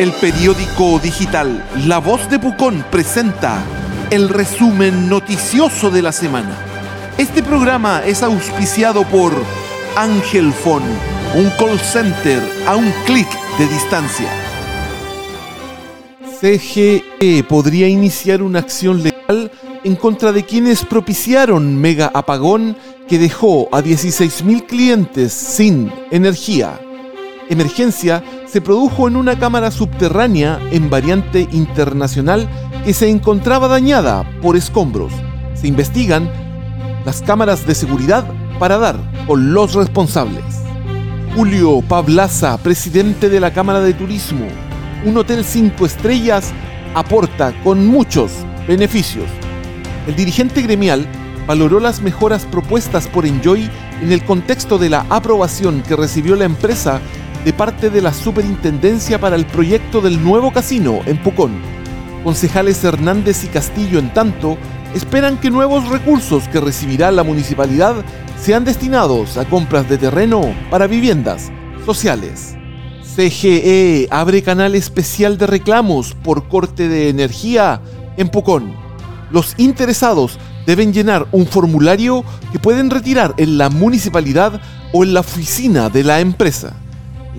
El periódico digital La Voz de Pucón presenta el resumen noticioso de la semana. Este programa es auspiciado por Ángel Phone, un call center a un clic de distancia. CGE podría iniciar una acción legal en contra de quienes propiciaron mega apagón que dejó a 16.000 clientes sin energía. Emergencia se produjo en una cámara subterránea en variante internacional que se encontraba dañada por escombros. Se investigan las cámaras de seguridad para dar con los responsables. Julio Pablaza, presidente de la Cámara de Turismo, un hotel cinco estrellas aporta con muchos beneficios. El dirigente gremial valoró las mejoras propuestas por Enjoy en el contexto de la aprobación que recibió la empresa de parte de la Superintendencia para el proyecto del nuevo casino en Pucón. Concejales Hernández y Castillo, en tanto, esperan que nuevos recursos que recibirá la municipalidad sean destinados a compras de terreno para viviendas sociales. CGE abre canal especial de reclamos por corte de energía en Pucón. Los interesados deben llenar un formulario que pueden retirar en la municipalidad o en la oficina de la empresa.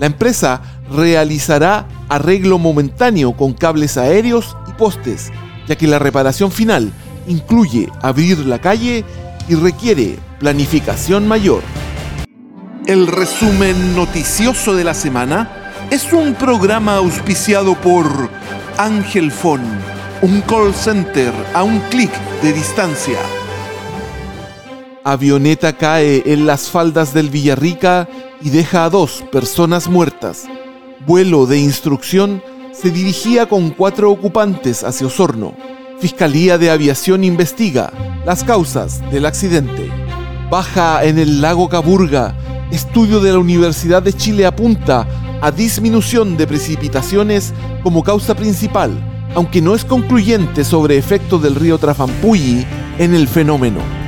La empresa realizará arreglo momentáneo con cables aéreos y postes, ya que la reparación final incluye abrir la calle y requiere planificación mayor. El resumen noticioso de la semana es un programa auspiciado por Ángel Phone, un call center a un clic de distancia. Avioneta cae en las faldas del Villarrica y deja a dos personas muertas. Vuelo de instrucción se dirigía con cuatro ocupantes hacia Osorno. Fiscalía de Aviación investiga las causas del accidente. Baja en el lago Caburga. Estudio de la Universidad de Chile apunta a disminución de precipitaciones como causa principal, aunque no es concluyente sobre efecto del río Trafampuyi en el fenómeno.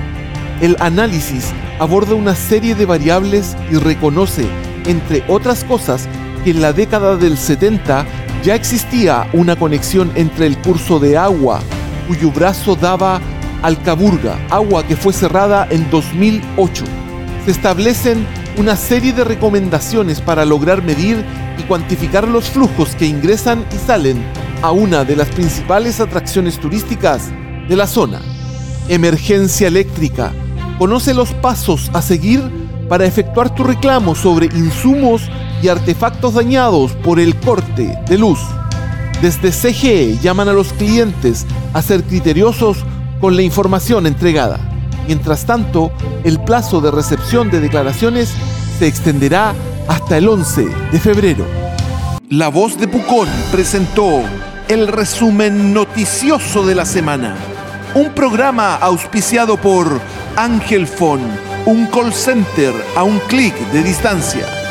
El análisis aborda una serie de variables y reconoce, entre otras cosas, que en la década del 70 ya existía una conexión entre el curso de agua, cuyo brazo daba al Caburga, agua que fue cerrada en 2008. Se establecen una serie de recomendaciones para lograr medir y cuantificar los flujos que ingresan y salen a una de las principales atracciones turísticas de la zona. Emergencia eléctrica Conoce los pasos a seguir para efectuar tu reclamo sobre insumos y artefactos dañados por el corte de luz. Desde CGE llaman a los clientes a ser criteriosos con la información entregada. Mientras tanto, el plazo de recepción de declaraciones se extenderá hasta el 11 de febrero. La voz de Pucón presentó el resumen noticioso de la semana. Un programa auspiciado por Ángel Phone, un call center a un clic de distancia.